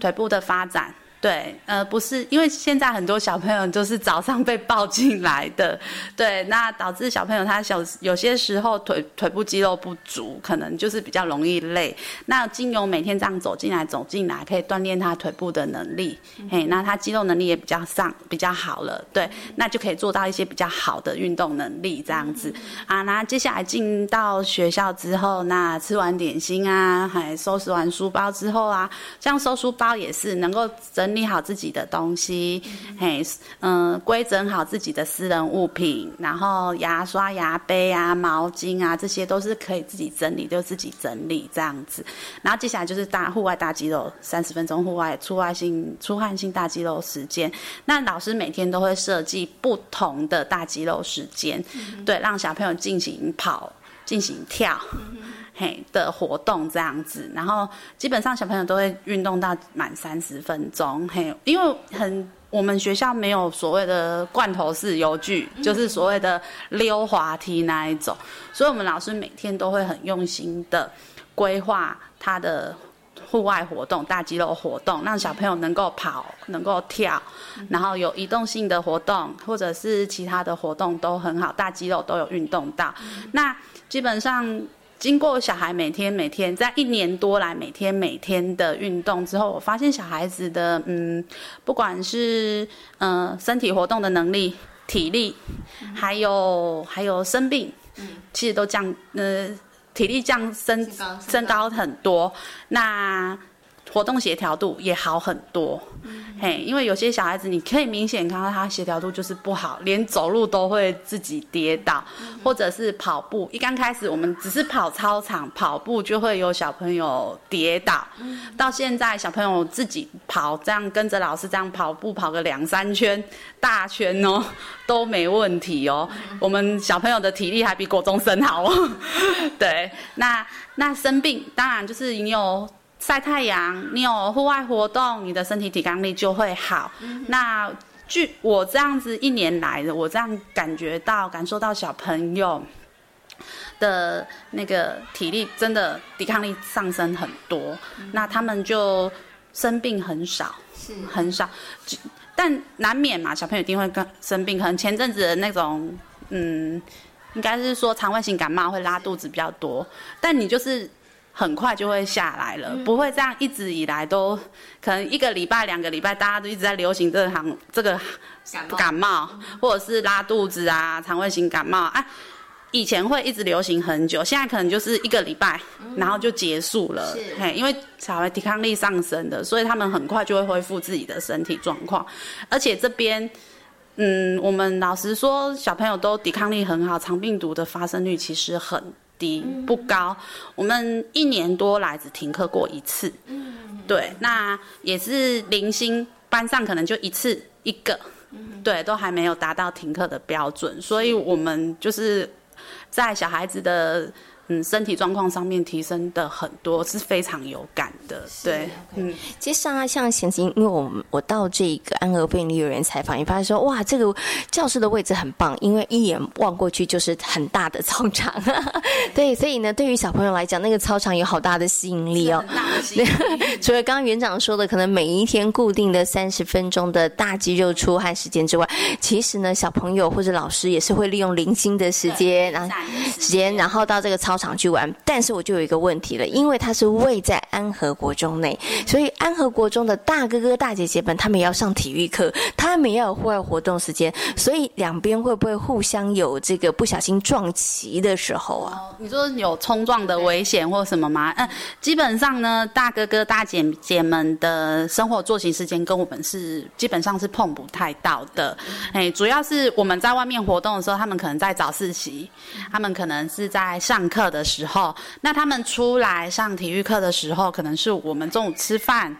S12: 腿部的发展。对，呃，不是，因为现在很多小朋友都是早上被抱进来的，对，那导致小朋友他小有些时候腿腿部肌肉不足，可能就是比较容易累。那经由每天这样走进来走进来，可以锻炼他腿部的能力，嘿，那他肌肉能力也比较上比较好了，对，那就可以做到一些比较好的运动能力这样子啊。那接下来进到学校之后，那吃完点心啊，还收拾完书包之后啊，像收书包也是能够整。整理好自己的东西，嘿，嗯，规整好自己的私人物品，然后牙刷、牙杯啊、毛巾啊，这些都是可以自己整理，就自己整理这样子。然后接下来就是大户外大肌肉，三十分钟户外出外性出汗性大肌肉时间。那老师每天都会设计不同的大肌肉时间，对，让小朋友进行跑、进行跳。嘿的活动这样子，然后基本上小朋友都会运动到满三十分钟，嘿，因为很我们学校没有所谓的罐头式游具，就是所谓的溜滑梯那一种，所以我们老师每天都会很用心的规划他的户外活动、大肌肉活动，让小朋友能够跑、能够跳，然后有移动性的活动或者是其他的活动都很好，大肌肉都有运动到，那基本上。经过小孩每天每天在一年多来每天每天的运动之后，我发现小孩子的嗯，不管是嗯身体活动的能力、体力，还有还有生病，其实都降呃体力降升升高很多。那活动协调度也好很多，嘿，因为有些小孩子你可以明显看到他协调度就是不好，连走路都会自己跌倒，或者是跑步。一刚开始我们只是跑操场跑步就会有小朋友跌倒，到现在小朋友自己跑，这样跟着老师这样跑步跑个两三圈大圈哦 [laughs] 都没问题哦。我们小朋友的体力还比国中生好哦。[laughs] 对，那那生病当然就是你有。晒太阳，你有户外活动，你的身体抵抗力就会好。那据我这样子一年来的，我这样感觉到、感受到小朋友的那个体力真的抵抗力上升很多。那他们就生病很少，是很少，但难免嘛，小朋友一定会跟生病。可能前阵子的那种，嗯，应该是说肠胃型感冒会拉肚子比较多，但你就是。很快就会下来了，不会这样一直以来都可能一个礼拜、两个礼拜，大家都一直在流行这行这个感冒，或者是拉肚子啊、肠胃型感冒啊。以前会一直流行很久，现在可能就是一个礼拜，然后就结束了。嘿，因为小孩抵抗力上升的，所以他们很快就会恢复自己的身体状况。而且这边，嗯，我们老实说，小朋友都抵抗力很好，肠病毒的发生率其实很。低不高，我们一年多来只停课过一次，对，那也是零星班上可能就一次一个，对，都还没有达到停课的标准，所以我们就是在小孩子的。嗯，身体状况上面提升的很多，是非常有感的。对，
S1: 嗯，其实啊，像前期，因为我我到这个安和贝利幼儿园采访，也发现说，哇，这个教室的位置很棒，因为一眼望过去就是很大的操场。[laughs] 对，所以呢，对于小朋友来讲，那个操场有好大的吸引力哦。[laughs] 除了刚刚园长说的，可能每一天固定的三十分钟的大肌肉出汗时间之外，其实呢，小朋友或者老师也是会利用零星的时间，然后时间，然后到这个操。场去玩，但是我就有一个问题了，因为它是位在安和国中内，所以安和国中的大哥哥大姐姐们，他们也要上体育课，他们也有户外活动时间，所以两边会不会互相有这个不小心撞齐的时候啊？
S12: 你说有冲撞的危险或什么吗？嗯，基本上呢，大哥哥大姐姐们的生活作息时间跟我们是基本上是碰不太到的，哎，主要是我们在外面活动的时候，他们可能在早自习，他们可能是在上课。的时候，那他们出来上体育课的时候，可能是我们中午吃饭。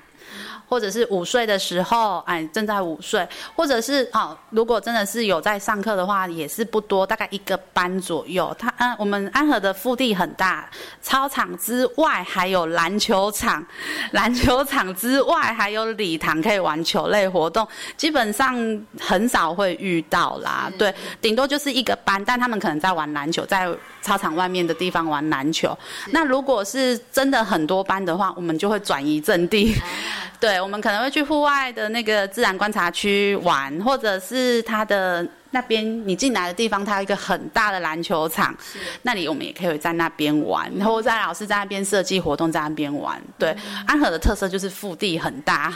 S12: 或者是午睡的时候，哎，正在午睡，或者是哦，如果真的是有在上课的话，也是不多，大概一个班左右。他嗯，我们安和的腹地很大，操场之外还有篮球场，[laughs] 篮球场之外还有礼堂可以玩球类活动，基本上很少会遇到啦。对，顶多就是一个班，但他们可能在玩篮球，在操场外面的地方玩篮球。那如果是真的很多班的话，我们就会转移阵地。[laughs] 对，我们可能会去户外的那个自然观察区玩，或者是它的。那边你进来的地方，它有一个很大的篮球场，那里我们也可以在那边玩，然后在老师在那边设计活动，在那边玩。对，安和的特色就是腹地很大，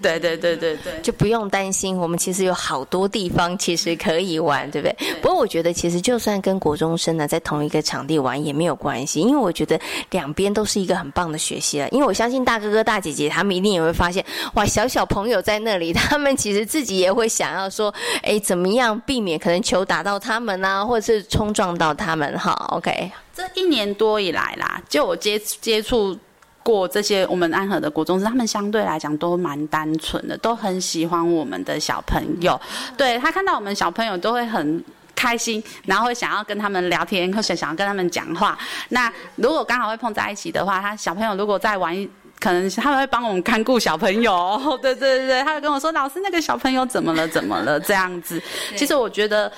S12: 对对对对对，
S1: 就不用担心，我们其实有好多地方其实可以玩，对不对？不过我觉得其实就算跟国中生呢在同一个场地玩也没有关系，因为我觉得两边都是一个很棒的学习了。因为我相信大哥哥大姐姐他们一定也会发现，哇，小小朋友在那里，他们其实自己也会想要说，哎，怎么样？避免可能球打到他们啊，或者是冲撞到他们哈。OK，
S12: 这一年多以来啦，就我接接触过这些我们安和的国中生，他们相对来讲都蛮单纯的，都很喜欢我们的小朋友。对他看到我们小朋友都会很。开心，然后会想要跟他们聊天，或想想要跟他们讲话。那如果刚好会碰在一起的话，他小朋友如果在玩，可能他们会帮我们看顾小朋友。[laughs] 对对对对，他会跟我说：“老师，那个小朋友怎么了？怎么了？”这样子。其实我觉得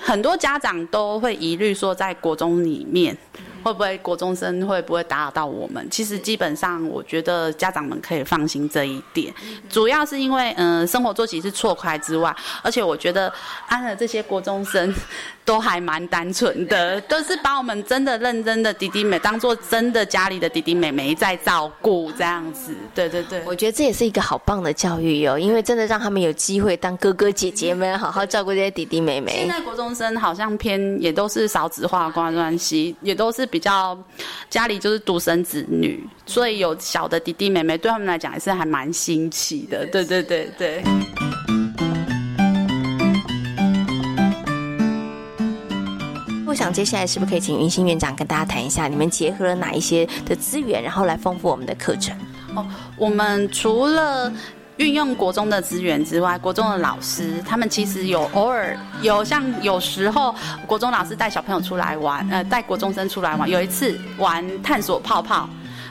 S12: 很多家长都会疑虑说，在国中里面。会不会国中生会不会打扰到我们？其实基本上，我觉得家长们可以放心这一点。主要是因为，嗯，生活作息是错开之外，而且我觉得安的这些国中生都还蛮单纯的，都是把我们真的认真的弟弟妹当做真的家里的弟弟妹妹在照顾这样子。对对对，
S1: 我觉得这也是一个好棒的教育哟，因为真的让他们有机会当哥哥姐姐们，好好照顾这些弟弟妹妹。
S12: 现在国中生好像偏也都是少子化关系，也都是比。比较家里就是独生子女，所以有小的弟弟妹妹，对他们来讲也是还蛮新奇的。对对对对。
S1: 我想接下来是不是可以请云心院长跟大家谈一下，你们结合了哪一些的资源，然后来丰富我们的课程？
S12: 哦，我们除了。运用国中的资源之外，国中的老师他们其实有偶尔有像有时候国中老师带小朋友出来玩，呃，带国中生出来玩。有一次玩探索泡泡。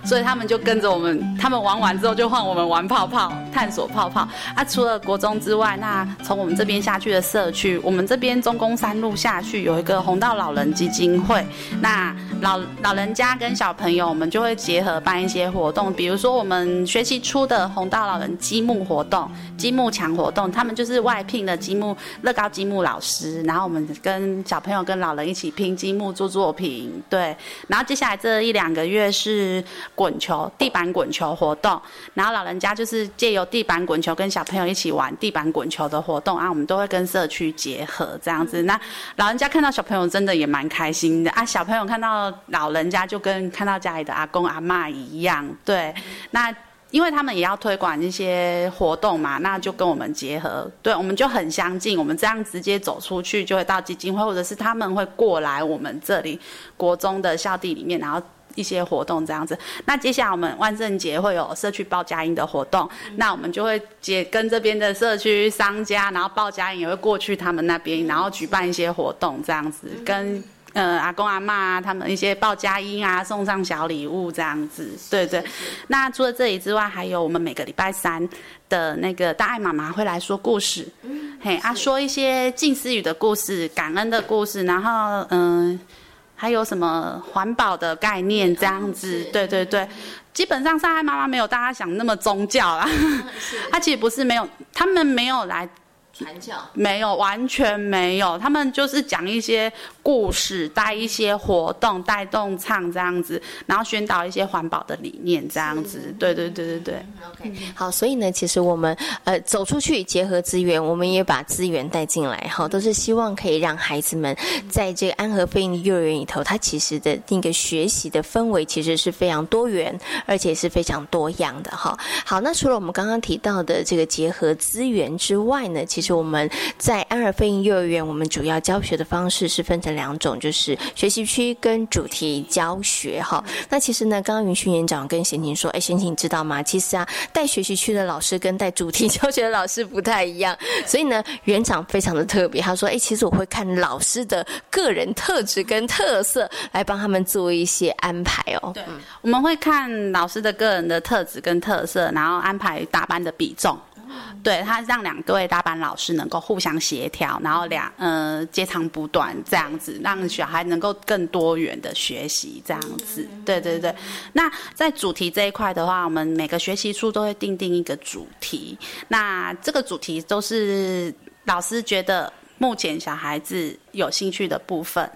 S12: 所以他们就跟着我们，他们玩完之后就换我们玩泡泡，探索泡泡。啊，除了国中之外，那从我们这边下去的社区，我们这边中宫山路下去有一个红道老人基金会。那老老人家跟小朋友，我们就会结合办一些活动，比如说我们学习出的红道老人积木活动、积木墙活动，他们就是外聘的积木乐高积木老师，然后我们跟小朋友跟老人一起拼积木做作品。对，然后接下来这一两个月是。滚球、地板滚球活动，然后老人家就是借由地板滚球跟小朋友一起玩地板滚球的活动啊，我们都会跟社区结合这样子。那老人家看到小朋友真的也蛮开心的啊，小朋友看到老人家就跟看到家里的阿公阿妈一样。对，那因为他们也要推广一些活动嘛，那就跟我们结合，对，我们就很相近。我们这样直接走出去，就会到基金会，或者是他们会过来我们这里国中的校地里面，然后。一些活动这样子，那接下来我们万圣节会有社区报佳音的活动，那我们就会接跟这边的社区商家，然后报佳音也会过去他们那边，然后举办一些活动这样子，跟呃阿公阿妈他们一些报佳音啊，送上小礼物这样子，对对。那除了这里之外，还有我们每个礼拜三的那个大爱妈妈会来说故事，嘿啊说一些近思语的故事、感恩的故事，然后嗯。还有什么环保的概念这样子？对对对，基本上上海妈妈没有大家想那么宗教啦，他 [laughs] 其实不是没有，他们没有来。传教没有，完全没有。他们就是讲一些故事，带一些活动，带动唱这样子，然后宣导一些环保的理念这样子。对对对对对。
S1: OK，好，所以呢，其实我们呃走出去，结合资源，我们也把资源带进来，哈，都是希望可以让孩子们在这个安和飞鹰幼儿园里头，它其实的那个学习的氛围其实是非常多元，而且是非常多样的哈。好，那除了我们刚刚提到的这个结合资源之外呢，其实。就我们在安尔飞鹰幼儿园，我们主要教学的方式是分成两种，就是学习区跟主题教学。哈，那其实呢，刚刚云训园长跟贤婷说，哎，贤婷知道吗？其实啊，带学习区的老师跟带主题 [laughs] 教学的老师不太一样，所以呢，园长非常的特别。他说，哎，其实我会看老师的个人特质跟特色来帮他们做一些安排哦。
S12: 对，我们会看老师的个人的特质跟特色，然后安排大班的比重。对他让两位大班老师能够互相协调，然后两呃接长补短这样子，让小孩能够更多元的学习这样子。对对对。那在主题这一块的话，我们每个学习书都会定定一个主题。那这个主题都是老师觉得目前小孩子有兴趣的部分。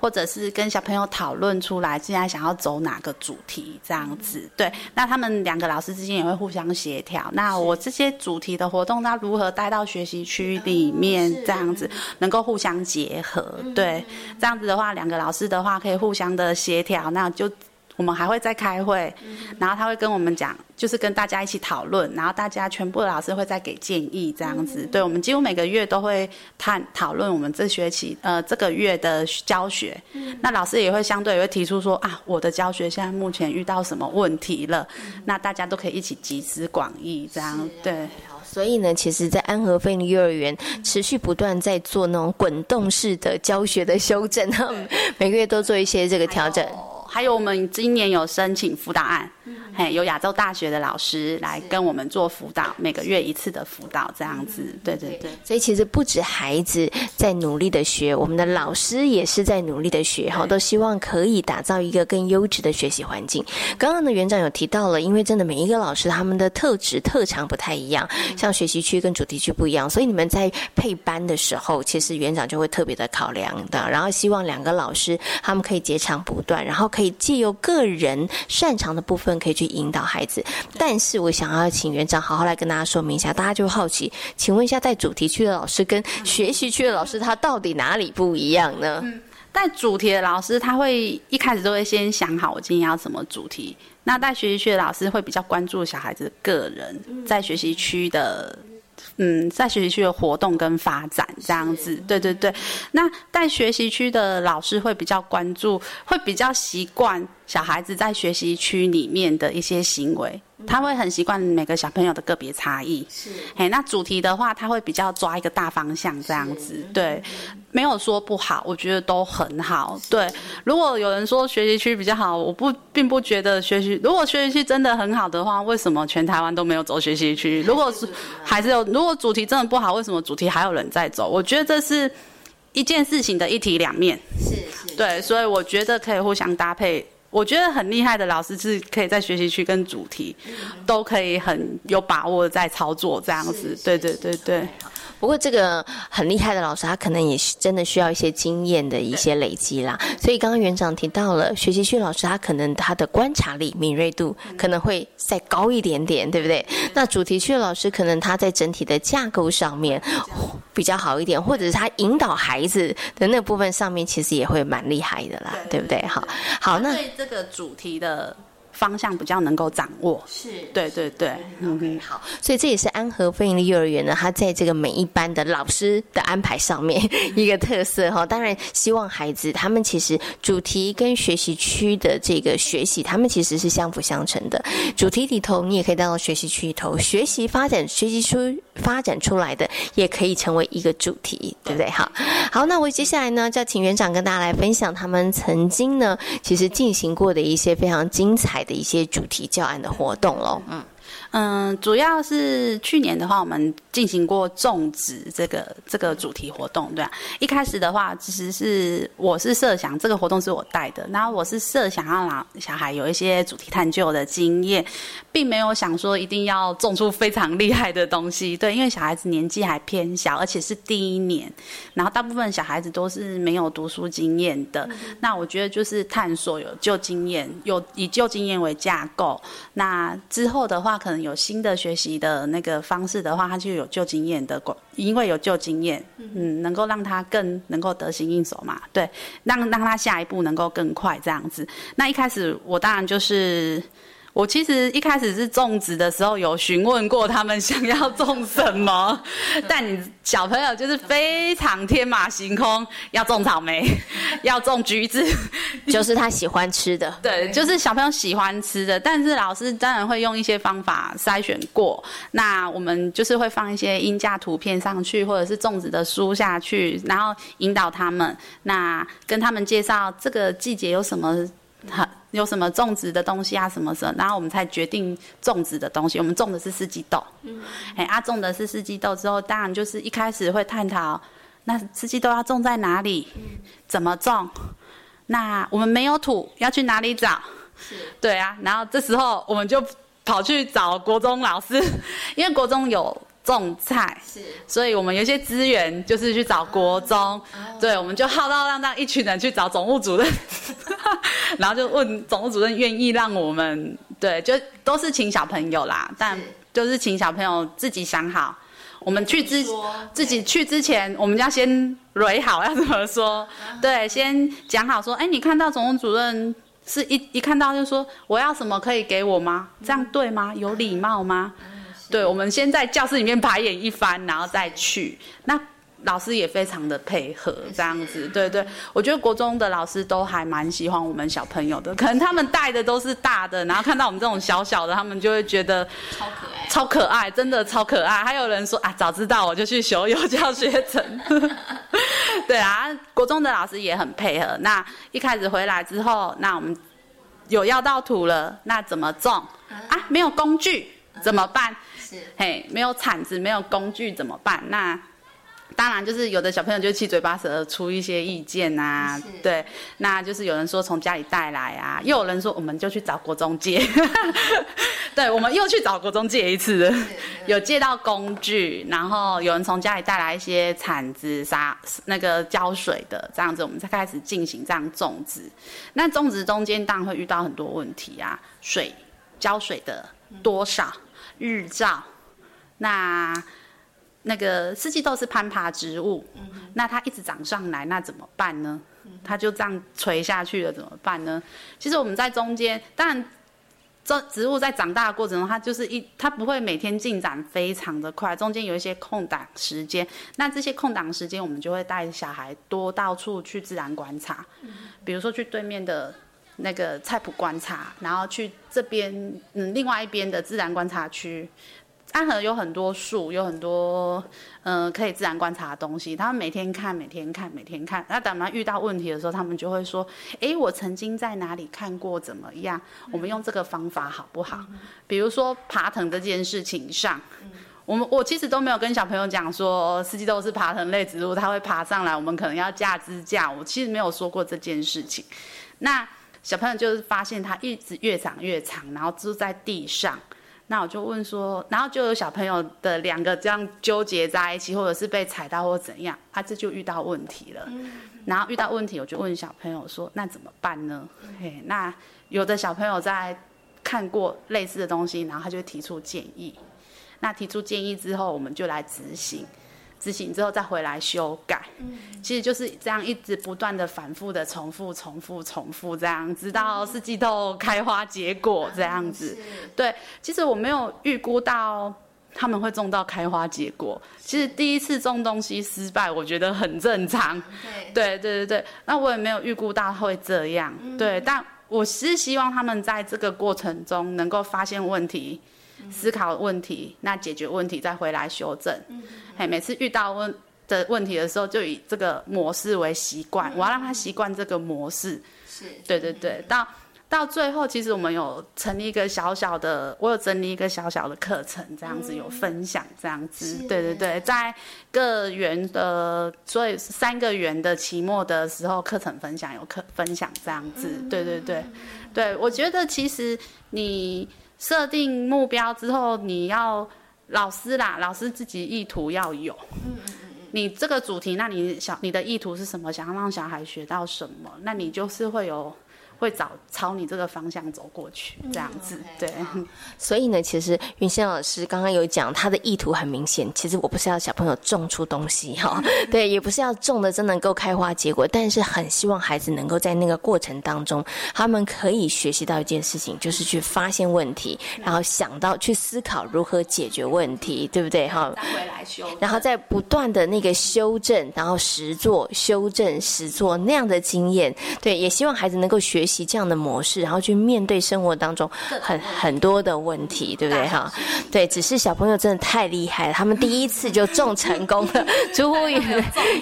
S12: 或者是跟小朋友讨论出来，现在想要走哪个主题这样子，对，那他们两个老师之间也会互相协调。那我这些主题的活动，那如何带到学习区里面这样子，能够互相结合？对，这样子的话，两个老师的话可以互相的协调，那就我们还会再开会，然后他会跟我们讲，就是跟大家一起讨论，然后大家全部的老师会再给建议，这样子。对，我们几乎每个月都会探讨论我们这学期呃这个月的教学。那老师也会相对也会提出说啊，我的教学现在目前遇到什么问题了？那大家都可以一起集思广益，这样对。
S1: 所以呢，其实，在安和飞利幼儿园持续不断在做那种滚动式的教学的修正，每个月都做一些这个调整。
S12: 还有，我们今年有申请辅导案。嘿，有亚洲大学的老师来跟我们做辅导，每个月一次的辅导，这样子，对对对。
S1: 所以其实不止孩子在努力的学，我们的老师也是在努力的学，哈，都希望可以打造一个更优质的学习环境。刚刚的园长有提到了，因为真的每一个老师他们的特质特长不太一样，像学习区跟主题区不一样，所以你们在配班的时候，其实园长就会特别的考量的，然后希望两个老师他们可以截长补短，然后可以借由个人擅长的部分，可以去。引导孩子，但是我想要请园长好好来跟大家说明一下，大家就好奇，请问一下，在主题区的老师跟学习区的老师，他到底哪里不一样呢？
S12: 主题的老师，他会一开始都会先想好我今天要什么主题，那在学习区的老师会比较关注小孩子个人在学习区的。嗯，在学习区的活动跟发展这样子，对对对。那在学习区的老师会比较关注，会比较习惯小孩子在学习区里面的一些行为。他会很习惯每个小朋友的个别差异，是，哎，那主题的话，他会比较抓一个大方向这样子，对，没有说不好，我觉得都很好，对。如果有人说学习区比较好，我不并不觉得学习，如果学习区真的很好的话，为什么全台湾都没有走学习区？如果是还是有，如果主题真的不好，为什么主题还有人在走？我觉得这是一件事情的一体两面，是是，对，所以我觉得可以互相搭配。我觉得很厉害的老师是可以在学习区跟主题，都可以很有把握在操作这样子。对对对对。
S1: 不过这个很厉害的老师，他可能也是真的需要一些经验的一些累积啦。所以刚刚园长提到了学习区老师，他可能他的观察力、敏锐度可能会再高一点点，对不对？那主题区的老师可能他在整体的架构上面比较好一点，或者是他引导孩子的那部分上面，其实也会蛮厉害的啦，对不对？好，好，那
S12: 对这个主题的。方向比较能够掌握，是对对对
S1: ，，OK，，好，所以这也是安和飞营的幼儿园呢，它在这个每一班的老师的安排上面 [laughs] 一个特色哈。当然，希望孩子他们其实主题跟学习区的这个学习，他们其实是相辅相成的。主题里头，你也可以带到学习区里头学习发展，学习出发展出来的也可以成为一个主题，对不对？好，好，那我接下来呢，就要请园长跟大家来分享他们曾经呢，其实进行过的一些非常精彩。的一些主题教案的活动喽，嗯。
S12: 嗯，主要是去年的话，我们进行过种植这个这个主题活动，对啊。一开始的话，其实是我是设想这个活动是我带的，然后我是设想要让小孩有一些主题探究的经验，并没有想说一定要种出非常厉害的东西，对，因为小孩子年纪还偏小，而且是第一年，然后大部分小孩子都是没有读书经验的。那我觉得就是探索有旧经验，有以旧经验为架构，那之后的话可能。有新的学习的那个方式的话，他就有旧经验的，因为有旧经验，嗯，能够让他更能够得心应手嘛，对，让让他下一步能够更快这样子。那一开始我当然就是。我其实一开始是种植的时候有询问过他们想要种什么，[laughs] 但你小朋友就是非常天马行空，要种草莓，[laughs] 要种橘子，
S1: 就是他喜欢吃的。[laughs]
S12: 对，就是小朋友喜欢吃的，但是老师当然会用一些方法筛选过。那我们就是会放一些音架图片上去，或者是种植的书下去，然后引导他们，那跟他们介绍这个季节有什么。好，有什么种植的东西啊？什么什么，然后我们才决定种植的东西。我们种的是四季豆，嗯，哎，啊，种的是四季豆之后，当然就是一开始会探讨，那四季豆要种在哪里，怎么种？那我们没有土，要去哪里找？是，对啊。然后这时候我们就跑去找国中老师，因为国中有。种菜。是，所以我们有一些资源，就是去找国中，对，我们就浩浩荡荡一群人去找总务主任，[laughs] 然后就问总务主任愿意让我们，对，就都是请小朋友啦，但就是请小朋友自己想好，我们去之自己去之前，我们要先蕊好要怎么说，对，先讲好说，哎，你看到总务主任。是一一看到就说我要什么可以给我吗？这样对吗？有礼貌吗？对，我们先在教室里面排演一番，然后再去。那老师也非常的配合，这样子，对对。我觉得国中的老师都还蛮喜欢我们小朋友的，可能他们带的都是大的，然后看到我们这种小小的，他们就会觉得
S1: 超可爱，
S12: 超可爱，真的超可爱。还有人说啊，早知道我就去修幼教学程。[laughs] 对啊，国中的老师也很配合。那一开始回来之后，那我们有要到土了，那怎么种啊？没有工具怎么办？是，嘿，没有铲子，没有工具怎么办？那当然就是有的小朋友就七嘴八舌出一些意见呐，对，那就是有人说从家里带来啊，又有人说我们就去找国中借，[laughs] 对，我们又去找国中借一次，有借到工具，然后有人从家里带来一些铲子、沙那个浇水的，这样子我们才开始进行这样种植。那种植中间当然会遇到很多问题啊，水浇水的多少。日照，那那个四季豆是攀爬植物，那它一直长上来，那怎么办呢？它就这样垂下去了，怎么办呢？其实我们在中间，当然，这植物在长大的过程中，它就是一，它不会每天进展非常的快，中间有一些空档时间。那这些空档时间，我们就会带小孩多到处去自然观察，比如说去对面的。那个菜谱观察，然后去这边，嗯，另外一边的自然观察区，安和有很多树，有很多，嗯，可以自然观察的东西。他们每天看，每天看，每天看。那等他遇到问题的时候，他们就会说：“哎，我曾经在哪里看过，怎么样？我们用这个方法好不好？”比如说爬藤这件事情上，我们我其实都没有跟小朋友讲说四季豆是爬藤类植物，它会爬上来，我们可能要架支架。我其实没有说过这件事情。那小朋友就是发现它一直越长越长，然后就在地上。那我就问说，然后就有小朋友的两个这样纠结在一起，或者是被踩到或怎样，他这就遇到问题了。然后遇到问题，我就问小朋友说，那怎么办呢？嘿，那有的小朋友在看过类似的东西，然后他就提出建议。那提出建议之后，我们就来执行。执行之后再回来修改，嗯其实就是这样一直不断的反复的重复、重复、重复这样，直到四季豆开花结果这样子。对，其实我没有预估到他们会种到开花结果。其实第一次种东西失败，我觉得很正常。对，对对对对。那我也没有预估到会这样。对，但我是希望他们在这个过程中能够发现问题。思考问题，那解决问题再回来修正。嘿，每次遇到问的问题的时候，就以这个模式为习惯，我要让他习惯这个模式。是，对对对。到到最后，其实我们有成立一个小小的，我有整理一个小小的课程，这样子有分享，这样子。对对对，在各园的，所以三个园的期末的时候，课程分享有课分享这样子。对对对，对我觉得其实你。设定目标之后，你要老师啦，老师自己意图要有。嗯你这个主题，那你小你的意图是什么？想要让小孩学到什么？那你就是会有。会找朝你这个方向走过去，这样子对。[laughs]
S1: 所以呢，其实云仙老师刚刚有讲，他的意图很明显。其实我不是要小朋友种出东西哈，对，也不是要种的真能够开花结果，但是很希望孩子能够在那个过程当中，他们可以学习到一件事情，就是去发现问题，然后想到去思考如何解决问题，对不对哈？
S12: 再回来修，
S1: 然后再不断的那个修正，然后实做、修正、实做那样的经验，对，也希望孩子能够学。学习这样的模式，然后去面对生活当中很很多的问题，对不对哈？对，只是小朋友真的太厉害了，他们第一次就中成功了，[laughs] 出乎于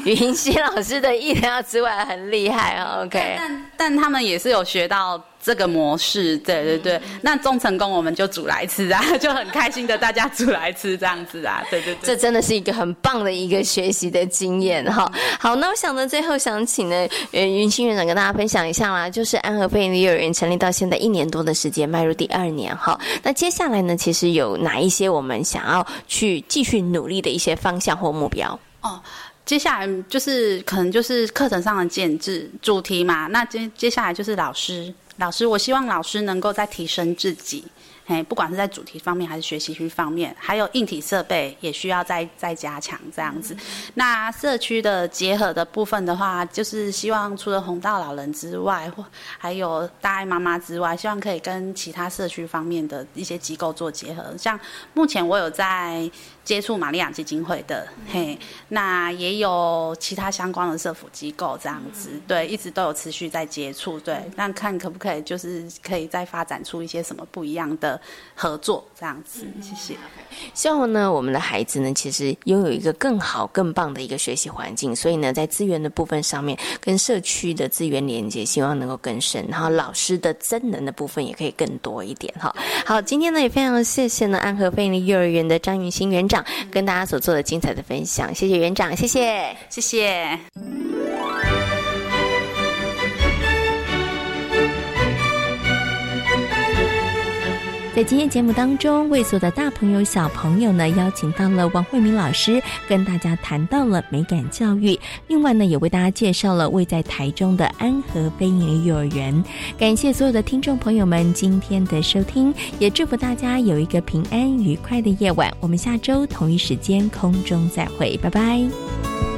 S1: 云溪老师的意料之外，很厉害啊。OK，
S12: 但但他们也是有学到。这个模式，对对对，那种成功我们就煮来吃啊，[laughs] 就很开心的大家煮来吃这样子啊，对对对，
S1: 这真的是一个很棒的一个学习的经验哈。好，那我想呢，最后想请呢，呃，云清园长跟大家分享一下啦，就是安和贝利幼儿园成立到现在一年多的时间，迈入第二年哈。那接下来呢，其实有哪一些我们想要去继续努力的一些方向或目标？哦。
S12: 接下来就是可能就是课程上的建制主题嘛，那接接下来就是老师，老师，我希望老师能够再提升自己，嘿，不管是在主题方面还是学习区方面，还有硬体设备也需要再再加强这样子。那社区的结合的部分的话，就是希望除了红道老人之外，或还有大爱妈妈之外，希望可以跟其他社区方面的一些机构做结合。像目前我有在。接触玛利亚基金会的，嘿，那也有其他相关的社福机构这样子，对，一直都有持续在接触，对，那看可不可以就是可以再发展出一些什么不一样的合作这样子，谢谢。
S1: 希望呢，我们的孩子呢，其实拥有一个更好、更棒的一个学习环境，所以呢，在资源的部分上面，跟社区的资源连接，希望能够更深，然后老师的增能的部分也可以更多一点哈。好，今天呢也非常谢谢呢安和贝利幼儿园的张云新园跟大家所做的精彩的分享，谢谢园长，谢谢，
S12: 谢谢。
S1: 在今天节目当中，为所有的大朋友、小朋友呢，邀请到了王慧明老师，跟大家谈到了美感教育。另外呢，也为大家介绍了位在台中的安和飞鹰幼儿园。感谢所有的听众朋友们今天的收听，也祝福大家有一个平安愉快的夜晚。我们下周同一时间空中再会，拜拜。